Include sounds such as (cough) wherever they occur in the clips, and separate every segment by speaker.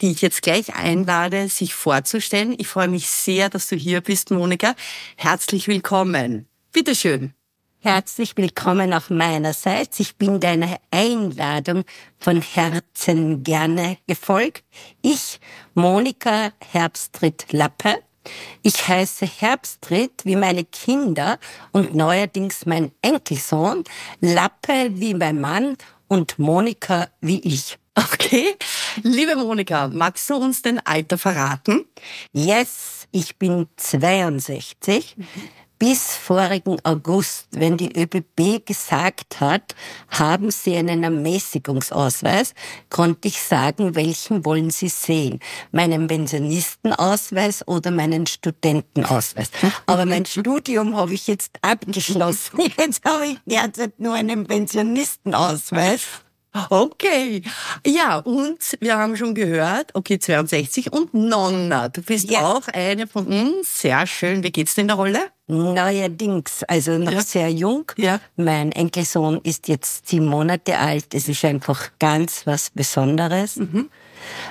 Speaker 1: die ich jetzt gleich einlade, sich vorzustellen. Ich freue mich sehr, dass du hier bist, Monika. Herzlich willkommen. Bitteschön.
Speaker 2: Herzlich willkommen auf meinerseits. Ich bin deiner Einladung von Herzen gerne gefolgt. Ich, Monika Herbstritt-Lappe. Ich heiße Herbstritt wie meine Kinder und neuerdings mein Enkelsohn, Lappe wie mein Mann und Monika wie ich. (laughs)
Speaker 1: Okay. Liebe Monika, magst du uns den Alter verraten?
Speaker 2: Yes, ich bin 62. Bis vorigen August, wenn die ÖBB gesagt hat, haben Sie einen Ermäßigungsausweis, konnte ich sagen, welchen wollen Sie sehen? Meinen Pensionistenausweis oder meinen Studentenausweis? Aber mein (laughs) Studium habe ich jetzt abgeschlossen. (laughs) Jetzt habe ich derzeit nur einen Pensionistenausweis.
Speaker 1: Okay. Ja, und wir haben schon gehört, okay, 62 und Nonna. Du bist
Speaker 2: Ja.
Speaker 1: auch eine von uns. Sehr schön. Wie geht's dir in der Rolle?
Speaker 2: Neuerdings, also noch
Speaker 1: Ja.
Speaker 2: sehr jung.
Speaker 1: Ja.
Speaker 2: Mein Enkelsohn ist jetzt sieben Monate alt. Es ist einfach ganz was Besonderes.
Speaker 1: Mhm.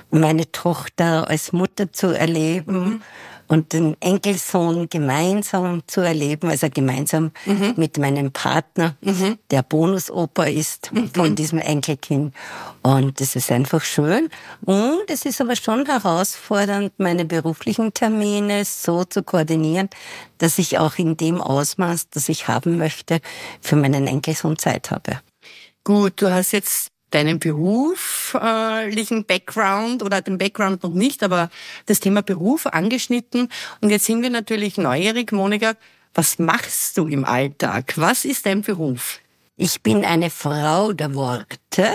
Speaker 2: Meine Tochter als Mutter zu erleben
Speaker 1: Mhm.
Speaker 2: Und den Enkelsohn gemeinsam zu erleben, also gemeinsam
Speaker 1: Mhm.
Speaker 2: mit meinem Partner, der Bonusopa ist von diesem Enkelkind. Und das ist einfach schön. Und es ist aber schon herausfordernd, meine beruflichen Termine so zu koordinieren, dass ich auch in dem Ausmaß, das ich haben möchte, für meinen Enkelsohn Zeit habe.
Speaker 1: Gut, du hast jetzt deinen beruflichen Background oder den Background noch nicht, aber das Thema Beruf angeschnitten. Und jetzt sind wir natürlich neugierig, Monika. Was machst du im Alltag? Was ist dein Beruf?
Speaker 2: Ich bin eine Frau der Worte.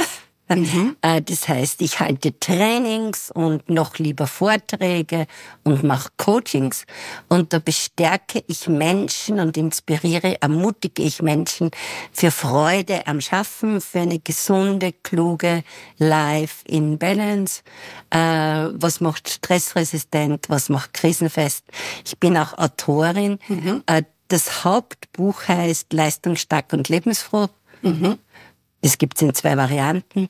Speaker 2: Äh, Das heißt, ich halte Trainings und noch lieber Vorträge und mache Coachings. Und da bestärke ich Menschen und inspiriere, ermutige ich Menschen für Freude am Schaffen, für eine gesunde, kluge Life in Balance. Äh, was macht stressresistent, was macht krisenfest. Ich bin auch Autorin. Äh, Das Hauptbuch heißt Leistungsstark und lebensfroh. Das gibt's in zwei Varianten.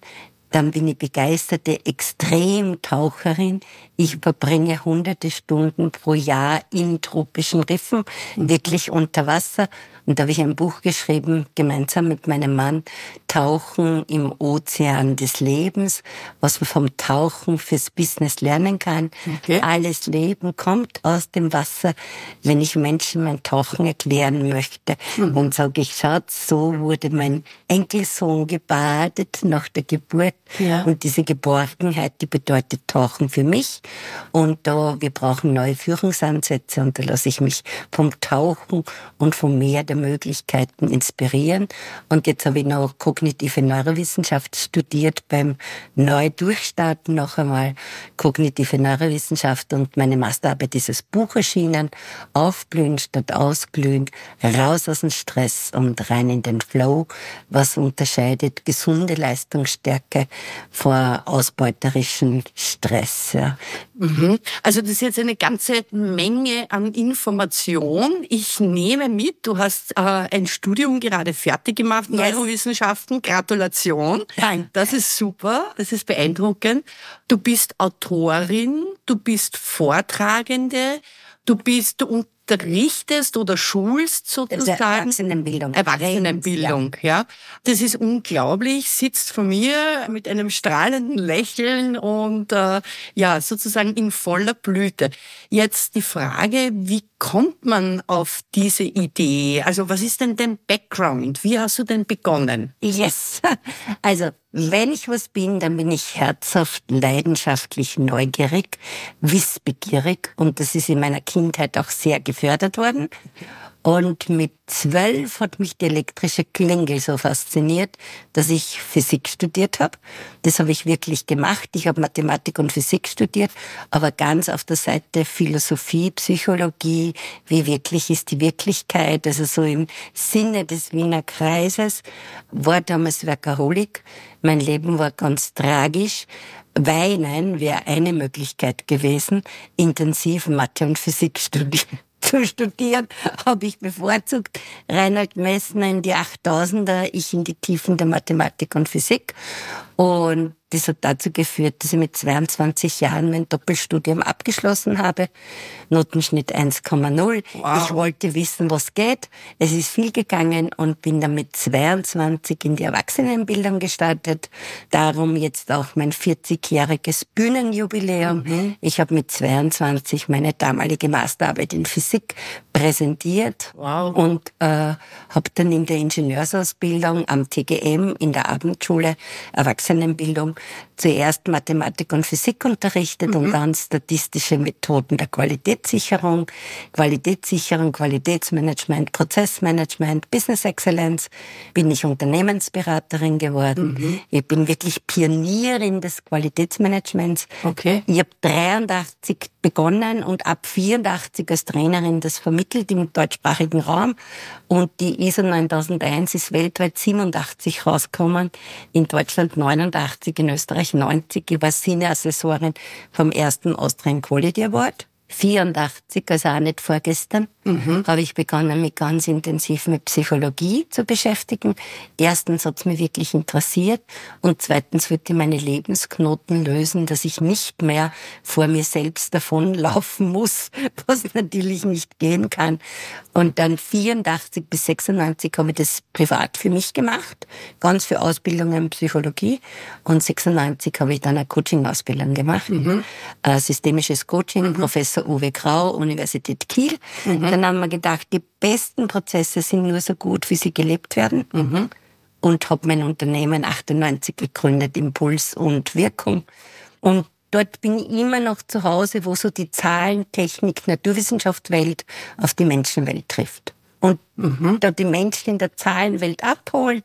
Speaker 2: Dann bin ich begeisterte Extremtaucherin. Ich verbringe hunderte Stunden pro Jahr in tropischen Riffen, wirklich unter Wasser. Und da habe ich ein Buch geschrieben, gemeinsam mit meinem Mann, Tauchen im Ozean des Lebens, was man vom Tauchen fürs Business lernen kann.
Speaker 1: Okay.
Speaker 2: Alles Leben kommt aus dem Wasser, wenn ich Menschen mein Tauchen erklären möchte. Und sage ich, schaut, so wurde mein Enkelsohn gebadet nach der Geburt.
Speaker 1: Ja.
Speaker 2: Und diese Geborgenheit, die bedeutet Tauchen für mich. Und da, wir brauchen neue Führungsansätze und da lasse ich mich vom Tauchen und vom Meer der Möglichkeiten inspirieren. Und jetzt habe ich noch kognitive Neurowissenschaft studiert beim Neudurchstarten noch einmal kognitive Neurowissenschaft und meine Masterarbeit ist das Buch erschienen. Aufblühen statt ausglühen, raus aus dem Stress und rein in den Flow. Was unterscheidet gesunde Leistungsstärke vor ausbeuterischem Stress? Ja.
Speaker 1: Mhm. Also das ist jetzt eine ganze Menge an Information. Ich nehme mit, du hast äh, ein Studium gerade fertig gemacht,
Speaker 2: Yes.
Speaker 1: Neurowissenschaften. Gratulation.
Speaker 2: Danke.
Speaker 1: Das ist super, das ist beeindruckend. Du bist Autorin, du bist Vortragende, du bist, du unterrichtest oder schulst sozusagen.
Speaker 2: Erwachsenenbildung.
Speaker 1: Erwachsenenbildung, ja. Das ist unglaublich, sitzt vor mir mit einem strahlenden Lächeln und äh, ja, sozusagen in voller Blüte. Jetzt die Frage, wie kommt man auf diese Idee? Also was ist denn dein Background? Wie hast du denn begonnen?
Speaker 2: Yes. (laughs) Also, wenn ich was bin, dann bin ich herzhaft, leidenschaftlich, neugierig, wissbegierig und das ist in meiner Kindheit auch sehr gefördert worden. Und mit zwölf hat mich die elektrische Klingel so fasziniert, dass ich Physik studiert habe. Das habe ich wirklich gemacht. Ich habe Mathematik und Physik studiert, aber ganz auf der Seite Philosophie, Psychologie, wie wirklich ist die Wirklichkeit, also so im Sinne des Wiener Kreises, war damals Workaholic. Mein Leben war ganz tragisch. Weinen wäre eine Möglichkeit gewesen, intensiv Mathe und Physik (laughs) studieren zu studieren, habe ich bevorzugt. Reinhard Messner in die 8000er, ich in die Tiefen der Mathematik und Physik. Und das hat dazu geführt, dass ich mit 22 Jahren mein Doppelstudium abgeschlossen habe. Notenschnitt 1,0. Wow. Ich wollte wissen, was geht. Es ist viel gegangen und bin dann mit 22 in die Erwachsenenbildung gestartet. Darum jetzt auch mein 40-jähriges Bühnenjubiläum. Mhm. Ich habe mit 22 meine damalige Masterarbeit in Physik präsentiert wow. und äh, habe dann in der Ingenieursausbildung am TGM in der Abendschule Erwachsenenbildung zuerst Mathematik und Physik unterrichtet mhm. und dann statistische Methoden der Qualitätssicherung, Qualitätssicherung, Qualitätsmanagement, Prozessmanagement, Business Excellence. Bin ich Unternehmensberaterin geworden. Mhm. Ich bin wirklich Pionierin des Qualitätsmanagements. Okay. Ich habe 83 begonnen und ab 84 als Trainerin das vermittelt im deutschsprachigen Raum. Und die ISO 9001 ist weltweit 87 rausgekommen, in Deutschland 89, in Österreich 90. Ich war Senior-Assessorin vom ersten Austrian Quality Award. 84, also auch nicht vorgestern, mhm. habe ich begonnen, mich ganz intensiv mit Psychologie zu beschäftigen. Erstens hat es mich wirklich interessiert und zweitens wollte ich meine Lebensknoten lösen, dass ich nicht mehr vor mir selbst davonlaufen muss, (laughs) was natürlich nicht gehen kann. Und dann 84 bis 96 habe ich das privat für mich gemacht, ganz für Ausbildungen in Psychologie. Und 96 habe ich dann eine Coaching-Ausbildung gemacht, mhm. Äh, systemisches Coaching, mhm. Professor Uwe Grau, Universität Kiel. Mhm. Dann haben wir gedacht, die besten Prozesse sind nur so gut, wie sie gelebt werden. Mhm. Und habe mein Unternehmen 98 gegründet, Impuls und Wirkung. Und dort bin ich immer noch zu Hause, wo so die Zahlen, Technik, Naturwissenschaft Welt auf die Menschenwelt trifft. Und mhm. da die Menschen in der Zahlenwelt abholen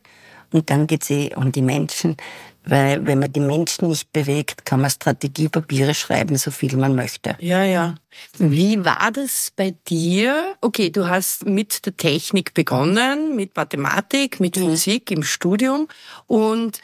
Speaker 2: und dann geht es eh um die Menschen. Weil wenn man die Menschen nicht bewegt, kann man Strategiepapiere schreiben, so viel man möchte.
Speaker 1: Ja, ja. Wie war das bei dir? Okay, du hast mit der Technik begonnen, mit Mathematik, mit mhm. Physik im Studium und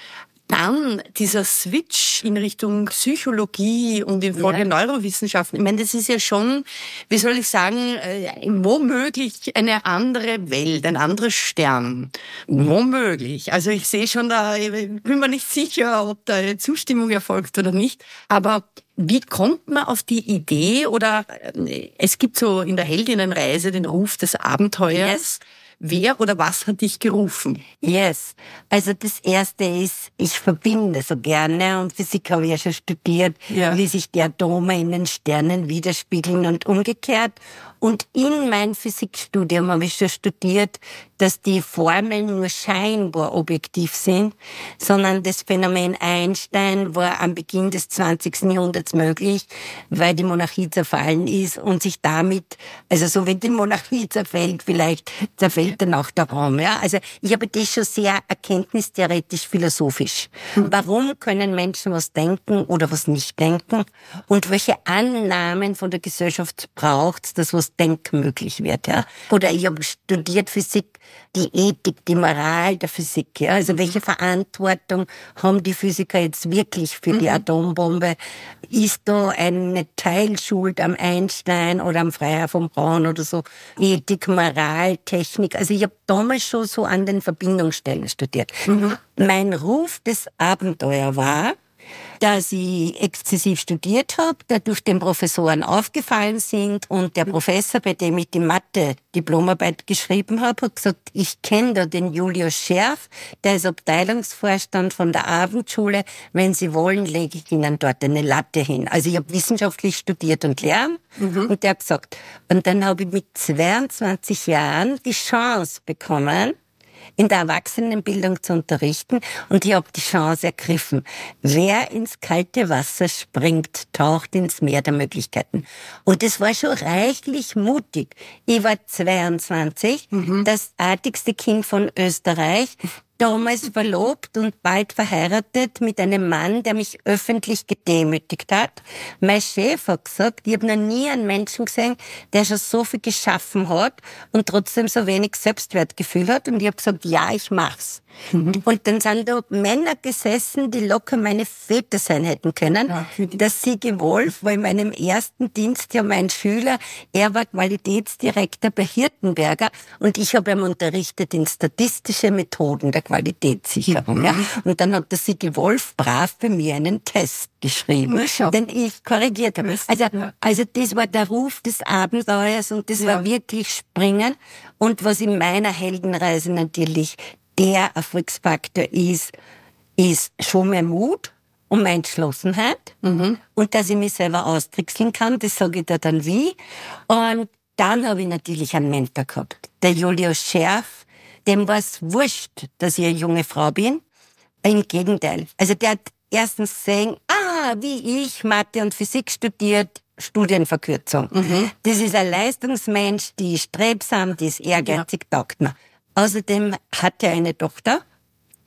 Speaker 1: dann dieser Switch in Richtung Psychologie und in Folge ja. Neurowissenschaften. Ich meine, das ist ja schon, wie soll ich sagen, äh, womöglich eine andere Welt, ein anderer Stern. Womöglich. Also ich sehe schon da, ich bin mir nicht sicher, ob da Zustimmung erfolgt oder nicht. Aber wie kommt man auf die Idee oder äh, es gibt so in der Heldinnenreise den Ruf des Abenteuers. Yes Wer oder was hat dich gerufen?
Speaker 2: Yes. Also das erste ist, ich verbinde so gerne und Physik habe ich ja schon studiert, ja. wie sich die Atome in den Sternen widerspiegeln und umgekehrt. Und in mein Physikstudium habe ich schon studiert, dass die Formeln nur scheinbar objektiv sind, sondern das Phänomen Einstein war am Beginn des 20. Jahrhunderts möglich, weil die Monarchie zerfallen ist und sich damit, also so wenn die Monarchie zerfällt, vielleicht zerfällt dann auch der Raum. Ja? Also ich habe das schon sehr erkenntnistheoretisch philosophisch. Mhm. Warum können Menschen was denken oder was nicht denken? Und welche Annahmen von der Gesellschaft braucht dass was denkmöglich wird? Ja? Oder ich habe studiert Physik die Ethik, die Moral der Physik. Ja? Also welche Verantwortung haben die Physiker jetzt wirklich für die mhm. Atombombe? Ist da eine Teilschuld am Einstein oder am Freiherr von Braun oder so? Ethik, Moral, Technik. Also ich habe damals schon so an den Verbindungsstellen studiert. Mhm. Mein Ruf des Abenteuer war, dass ich exzessiv studiert habe, dadurch den Professoren aufgefallen sind und der Professor, bei dem ich die Mathe-Diplomarbeit geschrieben habe, hat gesagt, ich kenne da den Julius Scherf, der ist Abteilungsvorstand von der Abendschule. Wenn Sie wollen, lege ich Ihnen dort eine Latte hin. Also ich habe wissenschaftlich studiert und lernen mhm. und der hat gesagt, und dann habe ich mit 22 Jahren die Chance bekommen, in der Erwachsenenbildung zu unterrichten und ich habe die Chance ergriffen. Wer ins kalte Wasser springt, taucht ins Meer der Möglichkeiten. Und es war schon reichlich mutig. Ich war 22, mhm. das artigste Kind von Österreich damals verlobt und bald verheiratet mit einem Mann, der mich öffentlich gedemütigt hat. Mein Chef hat gesagt, ich habe noch nie einen Menschen gesehen, der schon so viel geschaffen hat und trotzdem so wenig Selbstwertgefühl hat. Und ich habe gesagt, ja, ich mach's. Mhm. Und dann sind da Männer gesessen, die locker meine Väter sein hätten können. Ja, der Sigi Wolf war in meinem ersten Dienst ja mein Schüler. Er war Qualitätsdirektor bei Hirtenberger und ich habe ihm unterrichtet in statistische Methoden der Qualitätssicherung. Ja. Mhm. Und dann hat der Sigi Wolf brav bei mir einen Test geschrieben, den ich korrigiert habe. Also, also das war der Ruf des Abenteuers und das ja. war wirklich springen. Und was in meiner Heldenreise natürlich der Erfolgsfaktor ist, ist schon mein Mut und meine Entschlossenheit mhm. und dass ich mich selber austrickseln kann, das sage ich dir dann wie. Und dann habe ich natürlich einen Mentor gehabt, der Julius Scherf, dem war es wurscht, dass ich eine junge Frau bin. Im Gegenteil. Also der hat erstens gesehen, ah, wie ich Mathe und Physik studiert, Studienverkürzung. Mhm. Das ist ein Leistungsmensch, die ist strebsam, die ist ehrgeizig, ja. taugt mir. Außerdem hat er eine Tochter,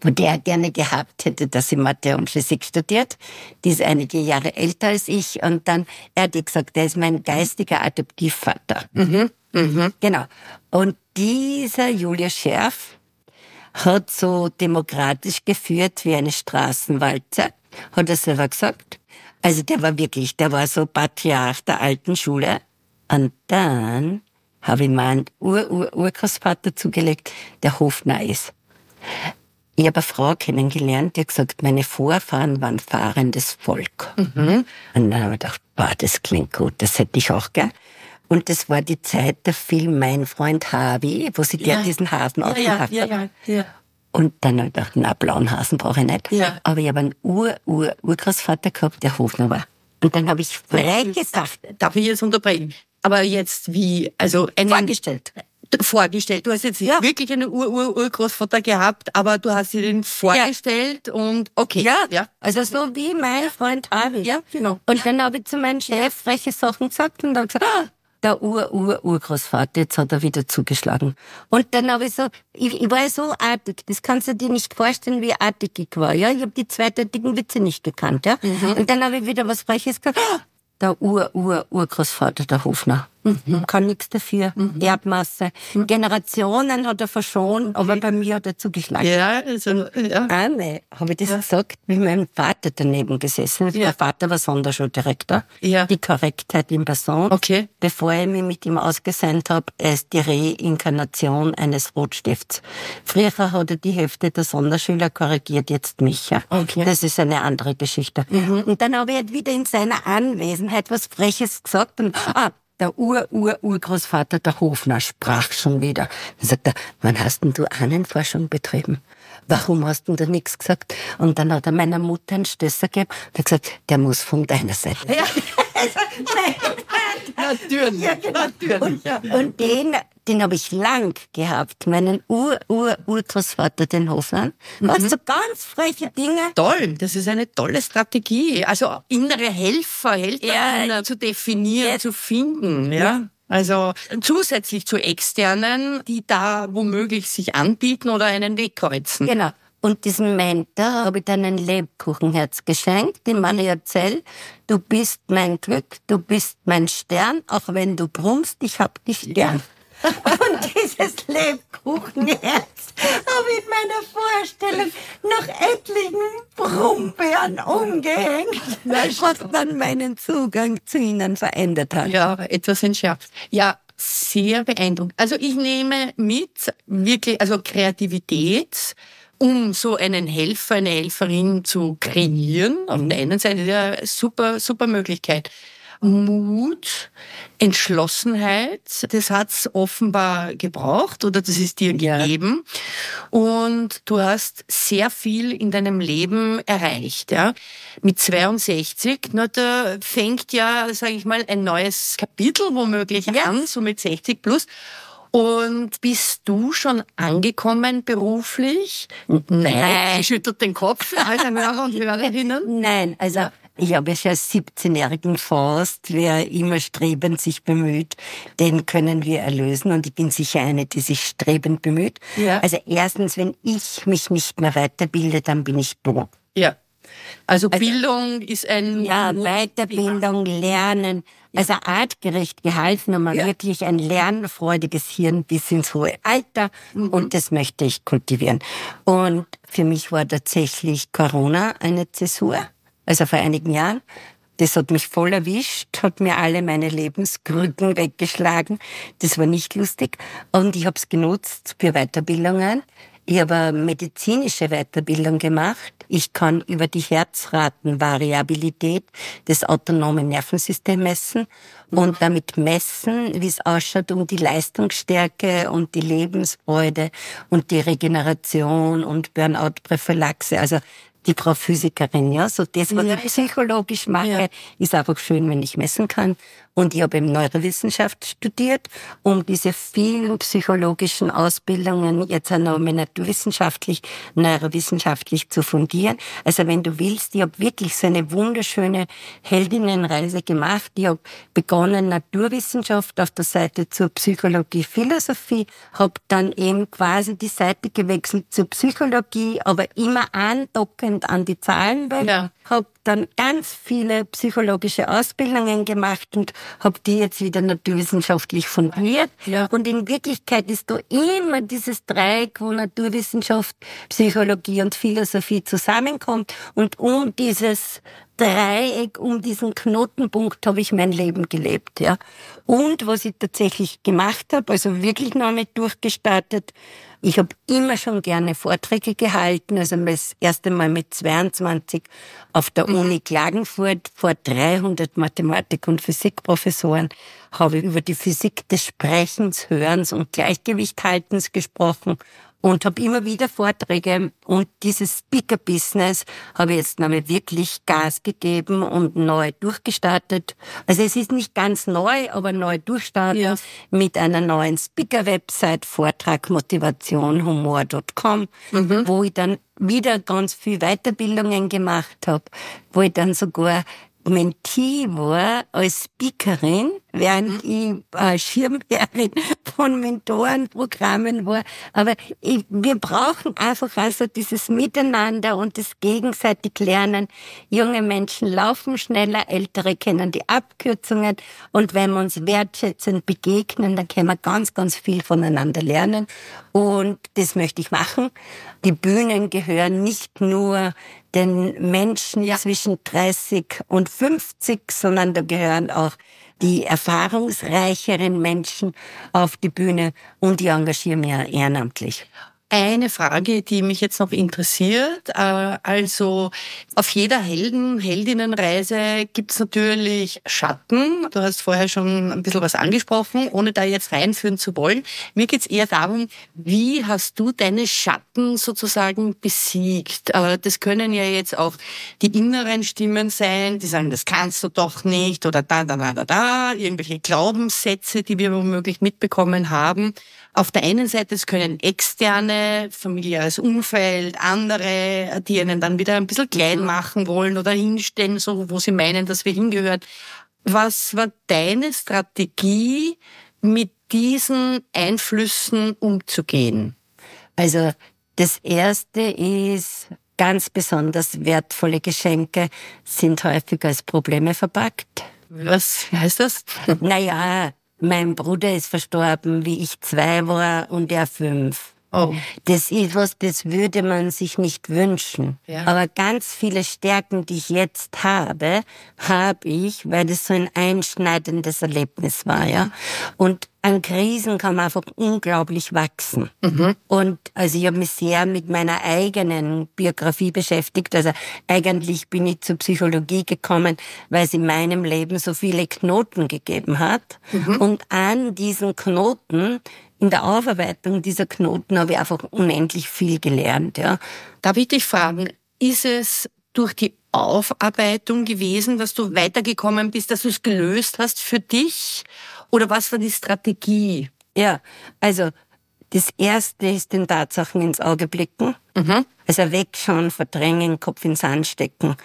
Speaker 2: von der er gerne gehabt hätte, dass sie Mathe und Physik studiert. Die ist einige Jahre älter als ich. Und dann, er hat gesagt, er ist mein geistiger Adoptivvater. Mhm. Mhm. Genau. Und dieser Julius Scherf hat so demokratisch geführt wie eine Straßenwalze, hat er selber gesagt. Also der war wirklich, der war so Patriarch der alten Schule. Und dann habe ich meinen Ur-Ur-Urgroßvater zugelegt, der Hofner ist. Ich habe eine Frau kennengelernt, die hat gesagt, meine Vorfahren waren fahrendes Volk. Mhm. Und dann habe ich gedacht, boah, das klingt gut, das hätte ich auch gern. Und das war die Zeit der Film Mein Freund Harvey, wo sie ja. der diesen Hasen ja, aufgemacht ja, ja, ja, ja. Und dann habe ich gedacht, na, blauen Hasen brauche ich nicht. Ja. Aber ich habe einen Ur-Ur-Urgroßvater gehabt, der Hofner war. Und dann habe ich frei gesagt.
Speaker 1: Darf ich jetzt unterbrechen? Aber jetzt wie, also
Speaker 2: einen, vorgestellt.
Speaker 1: Vorgestellt. Du hast jetzt ja. wirklich einen Ur-Ur-Urgroßvater gehabt, aber du hast dir den vorgestellt ja. und okay.
Speaker 2: Ja, ja. Also so wie mein Freund Harvey. Ja, genau. Und dann habe ich zu meinem Chef freche Sachen gesagt und dann gesagt, ah, der Ur-Ur-Urgroßvater, jetzt hat er wieder zugeschlagen. Und dann habe ich so, ich, ich war so artig, das kannst du dir nicht vorstellen, wie artig ich war, ja. Ich habe die zweideutigen Witze nicht gekannt, ja. Mhm. Und dann habe ich wieder was Freches gesagt, ah, der Ur-Ur-Urgroßvater der Hofner. Mhm. Kann nichts dafür. Mhm. Erbmasse. Mhm. Generationen hat er verschont, aber bei mir hat er zugeschlagen.
Speaker 1: Ja, also, ja.
Speaker 2: Einmal habe ich das ja. gesagt, wie mein Vater daneben gesessen ist. Ja. Mein Vater war Sonderschuldirektor. Ja. Die Korrektheit in Person.
Speaker 1: Okay.
Speaker 2: Bevor ich mich mit ihm ausgesendet habe, er ist die Reinkarnation eines Rotstifts. Früher hat er die Hälfte der Sonderschüler korrigiert, jetzt mich. Ja. Okay. Das ist eine andere Geschichte. Mhm. Und dann habe ich halt wieder in seiner Anwesenheit was Freches gesagt und, ah, der Ur-Ur-Urgroßvater der Hofner sprach schon wieder. Dann sagt er, wann hast denn du Ahnenforschung betrieben? Warum hast du da nichts gesagt? Und dann hat er meiner Mutter einen Stößer gegeben und hat gesagt, der muss von deiner Seite. Ja. (laughs)
Speaker 1: natürlich, ja, genau. natürlich.
Speaker 2: Und, und den, den habe ich lang gehabt, meinen Ur-Ur-Urgroßvater, den Hofmann. Mhm. Was so ganz freche Dinge.
Speaker 1: Toll, das ist eine tolle Strategie. Also innere Helfer, Helfer ja, zu definieren, ja. zu finden. Ja. Also zusätzlich zu externen, die da womöglich sich anbieten oder einen Weg kreuzen.
Speaker 2: Genau. Und diesem Mentor habe ich dann ein Lebkuchenherz geschenkt, dem man erzählt, du bist mein Glück, du bist mein Stern, auch wenn du brummst, ich hab dich gern. Und dieses Lebkuchenherz habe ich in meiner Vorstellung noch etlichen Brummbären umgehängt, was dann meinen Zugang zu ihnen verändert hat.
Speaker 1: Ja, etwas entschärft. Ja, sehr beeindruckend. Also ich nehme mit, wirklich, also Kreativität, um so einen Helfer, eine Helferin zu kreieren. Auf der einen Seite ja super, super Möglichkeit. Mut, Entschlossenheit, das hat's offenbar gebraucht oder das ist dir gegeben. Und du hast sehr viel in deinem Leben erreicht. Ja? Mit 62, na, da fängt ja, sage ich mal, ein neues Kapitel womöglich ja. an, so mit 60 plus. Und bist du schon angekommen beruflich? Nein, schüttelt den Kopf, (laughs) alle Hörer und Hörerinnen.
Speaker 2: Nein, also ich habe ja schon als 17-jährigen Faust, wer immer strebend sich bemüht, den können wir erlösen. Und ich bin sicher eine, die sich strebend bemüht.
Speaker 1: Ja.
Speaker 2: Also erstens, wenn ich mich nicht mehr weiterbilde, dann bin ich dumm.
Speaker 1: Ja. Also, Bildung ist ein
Speaker 2: Ja, Weiterbildung, Lernen, also artgerecht gehalten und man
Speaker 1: Ja.
Speaker 2: wirklich ein lernfreudiges Hirn bis ins hohe Alter und das möchte ich kultivieren. Und für mich war tatsächlich Corona eine Zäsur, also vor einigen Jahren. Das hat mich voll erwischt, hat mir alle meine Lebenskrücken weggeschlagen. Das war nicht lustig. Und ich habe es genutzt für Weiterbildungen. Ich habe medizinische Weiterbildung gemacht. Ich kann über die Herzratenvariabilität des autonomen Nervensystems messen und damit messen, wie es ausschaut um die Leistungsstärke und die Lebensfreude und die Regeneration und Burnout-Prophylaxe. Also die Frau Physikerin, ja, so das, was ich psychologisch mache,
Speaker 1: Ja.
Speaker 2: ist einfach schön, wenn ich messen kann. Und ich habe eben Neurowissenschaft studiert, um diese vielen psychologischen Ausbildungen jetzt auch noch naturwissenschaftlich, neurowissenschaftlich zu fundieren. Also wenn du willst, ich habe wirklich so eine wunderschöne Heldinnenreise gemacht. Ich habe begonnen Naturwissenschaft auf der Seite zur Psychologie, Philosophie, habe dann eben quasi die Seite gewechselt zur Psychologie, aber immer andockend an die Zahlenwelt
Speaker 1: Ja.
Speaker 2: Habe dann ganz viele psychologische Ausbildungen gemacht und habe die jetzt wieder naturwissenschaftlich fundiert.
Speaker 1: Ja.
Speaker 2: Und in Wirklichkeit ist da immer dieses Dreieck, wo Naturwissenschaft, Psychologie und Philosophie zusammenkommt. Und um dieses Dreieck, um diesen Knotenpunkt habe ich mein Leben gelebt. Ja. Und was ich tatsächlich gemacht habe, also wirklich noch nicht durchgestartet, ich habe immer schon gerne Vorträge gehalten, also das erste Mal mit 22 auf der Uni Klagenfurt vor 300 Mathematik- und Physikprofessoren habe ich über die Physik des Sprechens, Hörens und Gleichgewichthaltens gesprochen und habe immer wieder Vorträge und dieses Speaker-Business habe ich jetzt nochmal wirklich Gas gegeben und neu durchgestartet. Also es ist nicht ganz neu, aber neu durchstarten
Speaker 1: Ja.
Speaker 2: mit einer neuen Speaker-Website, Vortrag Motivation Humor.com, wo ich dann wieder ganz viel Weiterbildungen gemacht habe, wo ich dann sogar Mentee war als Speakerin, während ich äh, Schirmherrin von Mentorenprogrammen war. Aber ich, wir brauchen einfach also dieses Miteinander und das gegenseitig Lernen. Junge Menschen laufen schneller, Ältere kennen die Abkürzungen und wenn wir uns wertschätzend begegnen, dann können wir ganz, ganz viel voneinander lernen. Und das möchte ich machen. Die Bühnen gehören nicht nur den Menschen zwischen 30 und 50, sondern da gehören auch die erfahrungsreicheren Menschen auf die Bühne und ich engagiere mich auch ehrenamtlich.
Speaker 1: Eine Frage, die mich jetzt noch interessiert. äh, Also auf jeder Helden, Heldinnenreise gibt's natürlich Schatten. Du hast vorher schon ein bisschen was angesprochen, ohne da jetzt reinführen zu wollen. Mir geht's eher darum, wie hast du deine Schatten sozusagen besiegt? Äh, Das können ja jetzt auch die inneren Stimmen sein, die sagen, das kannst du doch nicht oder da, da, da, da, da, irgendwelche Glaubenssätze, die wir womöglich mitbekommen haben. Auf der einen Seite, es können externe, familiäres Umfeld, andere, die einen dann wieder ein bisschen klein machen wollen oder hinstellen, so wo sie meinen, dass wir hingehören. Was war deine Strategie, mit diesen Einflüssen umzugehen?
Speaker 2: Also das erste ist ganz besonders wertvolle Geschenke sind häufig als Probleme verpackt.
Speaker 1: Was heißt das? (laughs)
Speaker 2: Naja, mein Bruder ist verstorben, wie ich zwei war und er fünf.
Speaker 1: Oh.
Speaker 2: Das ist was, das würde man sich nicht wünschen.
Speaker 1: Ja.
Speaker 2: Aber ganz viele Stärken, die ich jetzt habe, habe ich, weil das so ein einschneidendes Erlebnis war, ja. Und an Krisen kann man einfach unglaublich wachsen. Und also ich habe mich sehr mit meiner eigenen Biografie beschäftigt. Also eigentlich bin ich zur Psychologie gekommen, weil es in meinem Leben so viele Knoten gegeben hat. Und an diesen Knoten in der Aufarbeitung dieser Knoten habe ich einfach unendlich viel gelernt, ja.
Speaker 1: Darf ich dich fragen, ist es durch die Aufarbeitung gewesen, dass du weitergekommen bist, dass du es gelöst hast für dich? Oder was war die Strategie?
Speaker 2: Ja, also das erste ist den Tatsachen ins Auge blicken.
Speaker 1: Mhm.
Speaker 2: Also wegschauen, verdrängen, Kopf ins Sand stecken.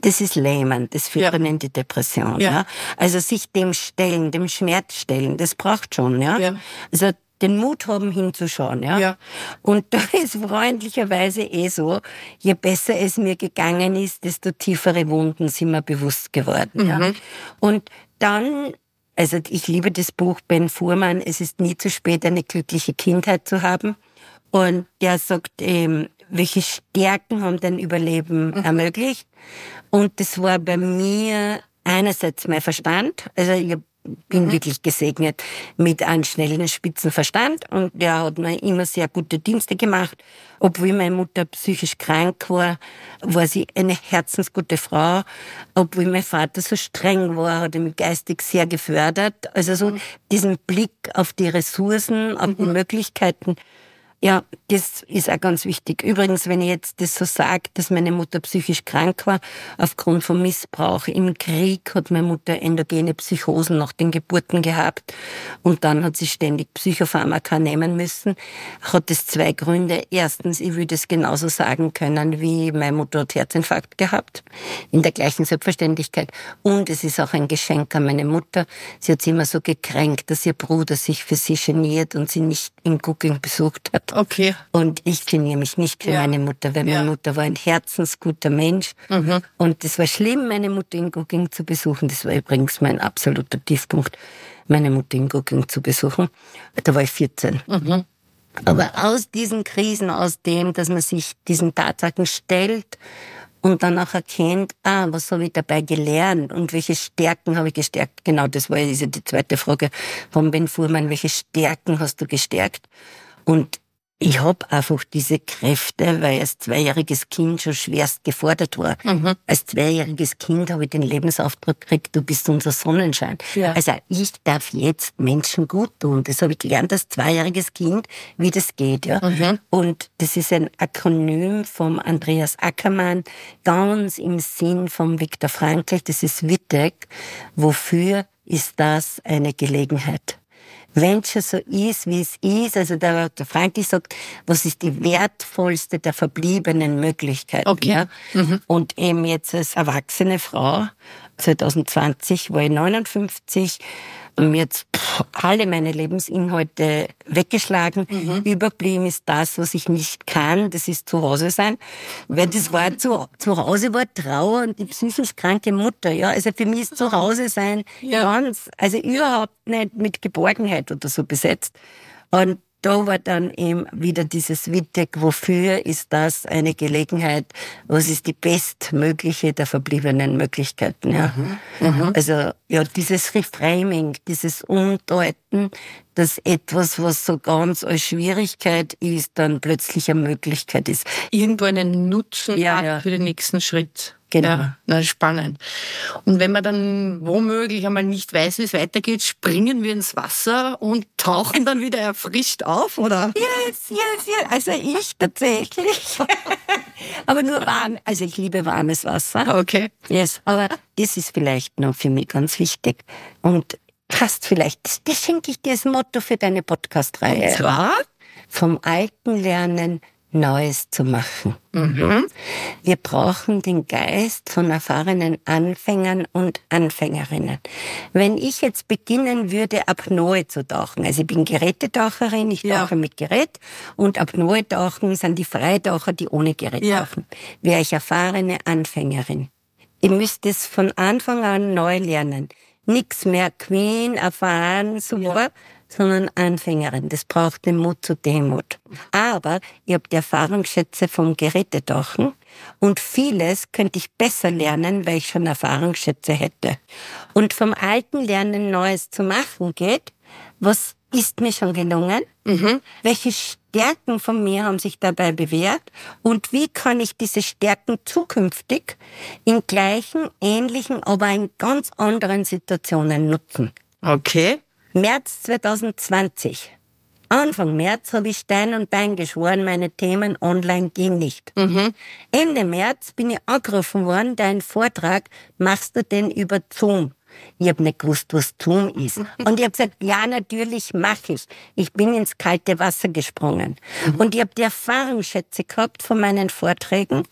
Speaker 2: Das ist lähmend. Das führt
Speaker 1: Ja.
Speaker 2: dann in die Depression.
Speaker 1: Ja.
Speaker 2: Ja. Also sich dem stellen, dem Schmerz stellen, das braucht schon. Ja.
Speaker 1: Ja.
Speaker 2: Also den Mut haben hinzuschauen. Ja.
Speaker 1: Ja.
Speaker 2: Und (laughs) da ist freundlicherweise eh so, je besser es mir gegangen ist, desto tiefere Wunden sind mir bewusst geworden. Ja.
Speaker 1: Mhm.
Speaker 2: Und dann also ich liebe das Buch Ben Fuhrmann, es ist nie zu spät, eine glückliche Kindheit zu haben. Und der sagt, ähm, welche Stärken haben dein Überleben ermöglicht? Und das war bei mir einerseits mein Verstand, also ich bin wirklich gesegnet mit einem schnellen Spitzenverstand und der hat mir immer sehr gute Dienste gemacht. Obwohl meine Mutter psychisch krank war, war sie eine herzensgute Frau. Obwohl mein Vater so streng war, hat er mich geistig sehr gefördert. Also so diesen Blick auf die Ressourcen, auf die Möglichkeiten, ja, das ist auch ganz wichtig. Übrigens, wenn ich jetzt das so sage, dass meine Mutter psychisch krank war, aufgrund von Missbrauch im Krieg hat meine Mutter endogene Psychosen nach den Geburten gehabt und dann hat sie ständig Psychopharmaka nehmen müssen. Hat es zwei Gründe. Erstens, ich würde es genauso sagen können, wie meine Mutter hat Herzinfarkt gehabt, in der gleichen Selbstverständlichkeit. Und es ist auch ein Geschenk an meine Mutter. Sie hat sie immer so gekränkt, dass ihr Bruder sich für sie geniert und sie nicht in Gugging besucht hat.
Speaker 1: Okay.
Speaker 2: Und ich geniere mich nicht für
Speaker 1: Ja.
Speaker 2: meine Mutter, weil
Speaker 1: Ja.
Speaker 2: meine Mutter war ein herzensguter Mensch. Und es war schlimm, meine Mutter in Gugging zu besuchen. Das war übrigens mein absoluter Tiefpunkt, meine Mutter in Gugging zu besuchen. Da war ich 14. Aber aus diesen Krisen, aus dem, dass man sich diesen Tatsachen stellt und dann auch erkennt, ah, was habe ich dabei gelernt und welche Stärken habe ich gestärkt? Genau, das war diese die zweite Frage von Ben Fuhrmann. Welche Stärken hast du gestärkt? Und ich habe einfach diese Kräfte, weil ich als zweijähriges Kind schon schwerst gefordert war. Als zweijähriges Kind habe ich den Lebensauftrag gekriegt, du bist unser Sonnenschein.
Speaker 1: Ja.
Speaker 2: Also ich darf jetzt Menschen gut tun. Das habe ich gelernt als zweijähriges Kind, wie das geht. Ja. Und das ist ein Akronym vom Andreas Ackermann, ganz im Sinn vom Viktor Frankl. Das ist WITEC. Wofür ist das eine Gelegenheit? Wenn es schon so ist, wie es ist, also der, der Frankl sagt, was ist die wertvollste der verbliebenen Möglichkeiten.
Speaker 1: Okay.
Speaker 2: Ja? Und eben jetzt als erwachsene Frau, 2020 war ich 59, und mir jetzt pff, alle meine Lebensinhalte weggeschlagen. Überblieben ist das, was ich nicht kann, das ist zu Hause sein. Weil das war zu, zu Hause war Trauer und die psychisch kranke Mutter, ja. Also für mich ist zu Hause sein
Speaker 1: Ja.
Speaker 2: ganz, also überhaupt nicht mit Geborgenheit oder so besetzt. Und da war dann eben wieder dieses Wittek, wofür ist das eine Gelegenheit, was ist die bestmögliche der verbliebenen Möglichkeiten, ja. Also, ja, dieses Reframing, dieses Umdeuten, dass etwas, was so ganz als Schwierigkeit ist, dann plötzlich eine Möglichkeit ist.
Speaker 1: Irgendwo einen Nutzen
Speaker 2: Ja, ja.
Speaker 1: für den nächsten Schritt.
Speaker 2: Genau.
Speaker 1: Ja, na, spannend. Und wenn man dann womöglich einmal nicht weiß, wie es weitergeht, springen wir ins Wasser und tauchen dann wieder erfrischt auf, oder?
Speaker 2: Yes, yes, yes. Also ich tatsächlich. (laughs) aber nur warm. Also ich liebe warmes Wasser.
Speaker 1: Okay.
Speaker 2: Yes, aber das ist vielleicht noch für mich ganz wichtig. Und passt vielleicht, das, das schenke ich dir als Motto für deine Podcast-Reihe.
Speaker 1: Zwar?
Speaker 2: Vom Alten lernen, Neues zu machen.
Speaker 1: Mhm.
Speaker 2: Wir brauchen den Geist von erfahrenen Anfängern und Anfängerinnen. Wenn ich jetzt beginnen würde, Apnoe zu tauchen, also ich bin Gerätetaucherin, ich
Speaker 1: Ja.
Speaker 2: tauche mit Gerät und Apnoe tauchen sind die Freitaucher, die ohne Gerät
Speaker 1: Ja.
Speaker 2: tauchen. Wäre ich erfahrene Anfängerin. Ihr müsst es von Anfang an neu lernen. Nix mehr Queen, erfahren, super, sondern Anfängerin. Das braucht den Mut zur Demut. Aber ihr habt die Erfahrungsschätze vom Gerätetauchen und vieles könnte ich besser lernen, weil ich schon Erfahrungsschätze hätte. Und vom alten Lernen Neues zu machen geht, was ist mir schon gelungen? Welche Stärken von mir haben sich dabei bewährt? Und wie kann ich diese Stärken zukünftig in gleichen, ähnlichen, aber in ganz anderen Situationen nutzen?
Speaker 1: Okay.
Speaker 2: März 2020. Anfang März habe ich Stein und Bein geschworen, meine Themen online gehen nicht. Ende März bin ich angerufen worden, deinen Vortrag machst du denn über Zoom. Ich habe nicht gewusst, was tun ist. Und ich habe gesagt, ja, natürlich mache ich. Ich bin ins kalte Wasser gesprungen. Und ich habe die Erfahrungsschätze gehabt von meinen Vorträgen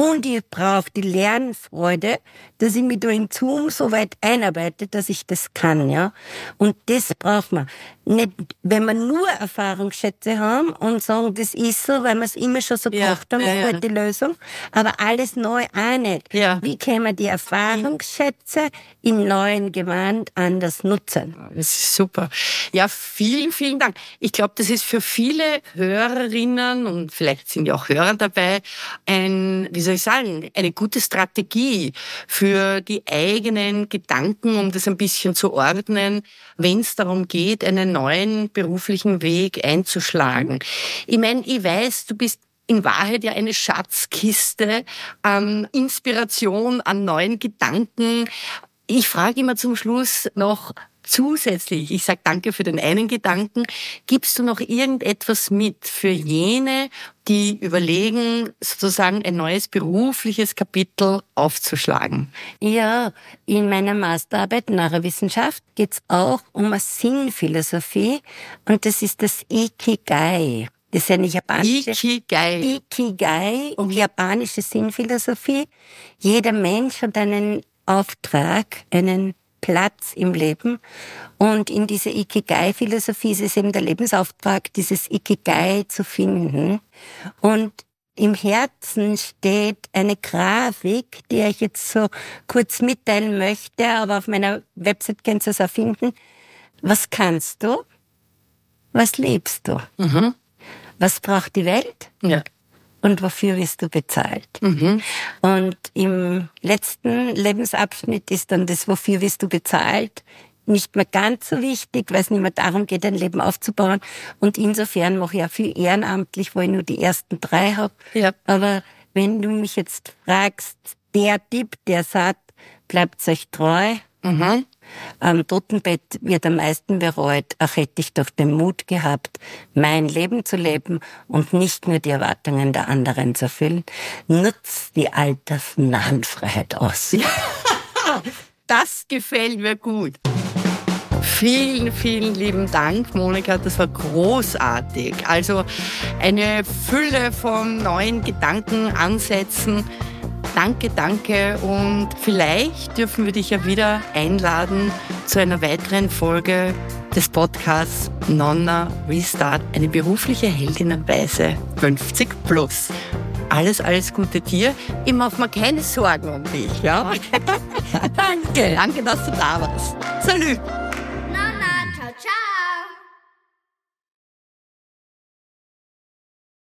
Speaker 2: und ich brauche die Lernfreude, dass ich mich da im Zoom so weit einarbeite, dass ich das kann, ja. Und das braucht man. Nicht, wenn wir nur Erfahrungsschätze haben und sagen, das ist so, weil wir es immer schon so
Speaker 1: Ja,
Speaker 2: gemacht haben,
Speaker 1: ja, ja.
Speaker 2: die Lösung. Aber alles neu auch nicht.
Speaker 1: Ja.
Speaker 2: Wie können wir die Erfahrungsschätze im neuen Gewand anders nutzen?
Speaker 1: Das ist super. Ja, vielen, vielen Dank. Ich glaube, das ist für viele Hörerinnen und vielleicht sind ja auch Hörer dabei ein, wie soll ich sagen, eine gute Strategie für die eigenen Gedanken, um das ein bisschen zu ordnen, wenn es darum geht, einen neuen beruflichen Weg einzuschlagen. Ich meine, ich weiß, du bist in Wahrheit ja eine Schatzkiste an Inspiration, an neuen Gedanken. Ich frage immer zum Schluss noch zusätzlich, ich sage danke für den einen Gedanken, gibst du noch irgendetwas mit für jene, die überlegen, sozusagen ein neues berufliches Kapitel aufzuschlagen?
Speaker 2: Ja, in meiner Masterarbeit Neurowissenschaft geht's auch um eine Sinnphilosophie und das ist das Ikigai. Das ist eine japanische
Speaker 1: Ikigai.
Speaker 2: Ikigai, japanische Sinnphilosophie. Jeder Mensch hat einen Auftrag, einen Platz im Leben. Und in dieser Ikigai-Philosophie ist es eben der Lebensauftrag, dieses Ikigai zu finden. Und im Herzen steht eine Grafik, die ich jetzt so kurz mitteilen möchte, aber auf meiner Website könnt ihr es auch finden. Was kannst du? Was liebst du?
Speaker 1: Mhm.
Speaker 2: Was braucht die Welt?
Speaker 1: Ja.
Speaker 2: Und wofür wirst du bezahlt?
Speaker 1: Mhm.
Speaker 2: Und im letzten Lebensabschnitt ist dann das, wofür wirst du bezahlt, nicht mehr ganz so wichtig, weil es nicht mehr darum geht, ein Leben aufzubauen. Und insofern mache ich auch viel ehrenamtlich, wo ich nur die ersten drei habe.
Speaker 1: Ja.
Speaker 2: Aber wenn du mich jetzt fragst, der Tipp, der sagt, bleibt euch treu,
Speaker 1: Mhm.
Speaker 2: am Totenbett wird am meisten bereut, ach hätte ich doch den Mut gehabt, mein Leben zu leben und nicht nur die Erwartungen der anderen zu erfüllen. Nutz die Altersnahfreiheit aus.
Speaker 1: Das gefällt mir gut. Vielen, vielen lieben Dank, Monika. Das war großartig. Also eine Fülle von neuen Gedankenansätzen. Danke, danke. Und vielleicht dürfen wir dich ja wieder einladen zu einer weiteren Folge des Podcasts Nonna Restart, eine berufliche Heldinnenweise 50 plus. Alles, alles Gute dir. Ich mache mir keine Sorgen um dich, ja? (laughs) danke. Danke, dass du da warst. Salut.